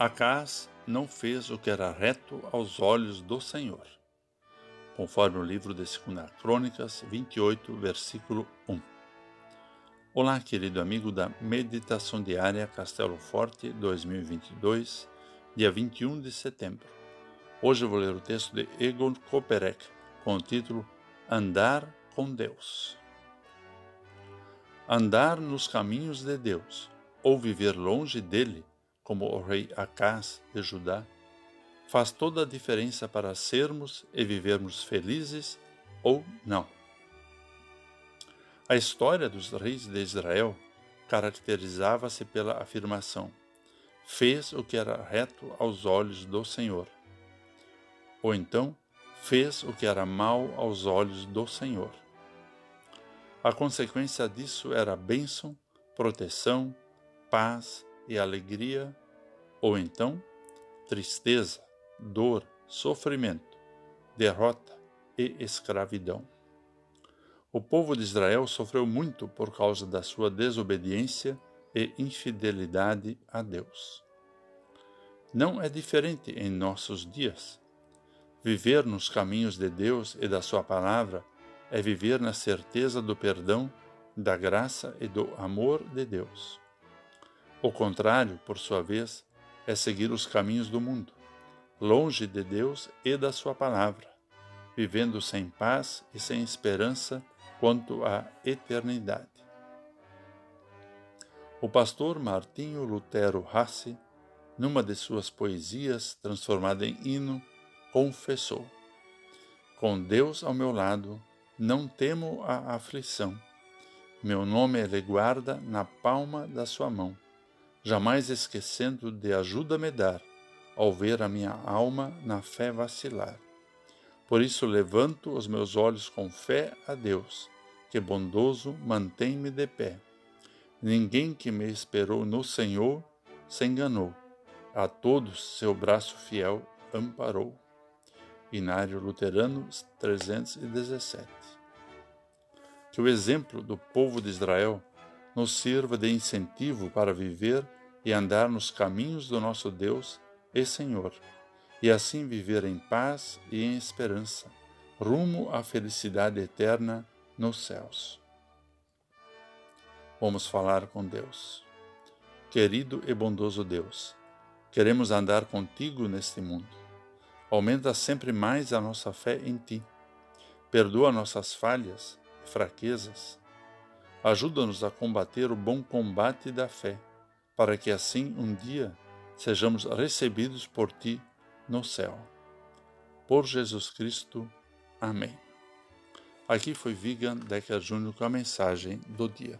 Acás não fez o que era reto aos olhos do Senhor, conforme o livro de 2 Crônicas 28, versículo 1. Olá, querido amigo da Meditação Diária Castelo Forte 2022, dia 21 de setembro. Hoje vou ler o texto de Egon Koperek com o título Andar com Deus. Andar nos caminhos de Deus ou viver longe dele como o rei Acás de Judá, faz toda a diferença para sermos e vivermos felizes ou não. A história dos reis de Israel caracterizava-se pela afirmação: fez o que era reto aos olhos do Senhor. Ou então, fez o que era mal aos olhos do Senhor. A consequência disso era bênção, proteção, paz e alegria, ou então tristeza, dor, sofrimento, derrota e escravidão. O povo de Israel sofreu muito por causa da sua desobediência e infidelidade a Deus. Não é diferente em nossos dias. Viver nos caminhos de Deus e da Sua palavra é viver na certeza do perdão, da graça e do amor de Deus. O contrário, por sua vez, é seguir os caminhos do mundo, longe de Deus e da Sua palavra, vivendo sem paz e sem esperança quanto à eternidade. O pastor Martinho Lutero Hassi, numa de suas poesias transformada em hino, confessou: Com Deus ao meu lado, não temo a aflição. Meu nome ele guarda na palma da sua mão jamais esquecendo de ajuda me dar, ao ver a minha alma na fé vacilar. Por isso levanto os meus olhos com fé a Deus, que bondoso mantém-me de pé. Ninguém que me esperou no Senhor se enganou, a todos seu braço fiel amparou. Inário Luterano 317. Que o exemplo do povo de Israel nos sirva de incentivo para viver e andar nos caminhos do nosso Deus e Senhor, e assim viver em paz e em esperança, rumo à felicidade eterna nos céus. Vamos falar com Deus. Querido e bondoso Deus, queremos andar contigo neste mundo. Aumenta sempre mais a nossa fé em ti. Perdoa nossas falhas e fraquezas Ajuda-nos a combater o bom combate da fé, para que assim um dia sejamos recebidos por ti no céu. Por Jesus Cristo. Amém. Aqui foi Vigan Decker Júnior com a mensagem do dia.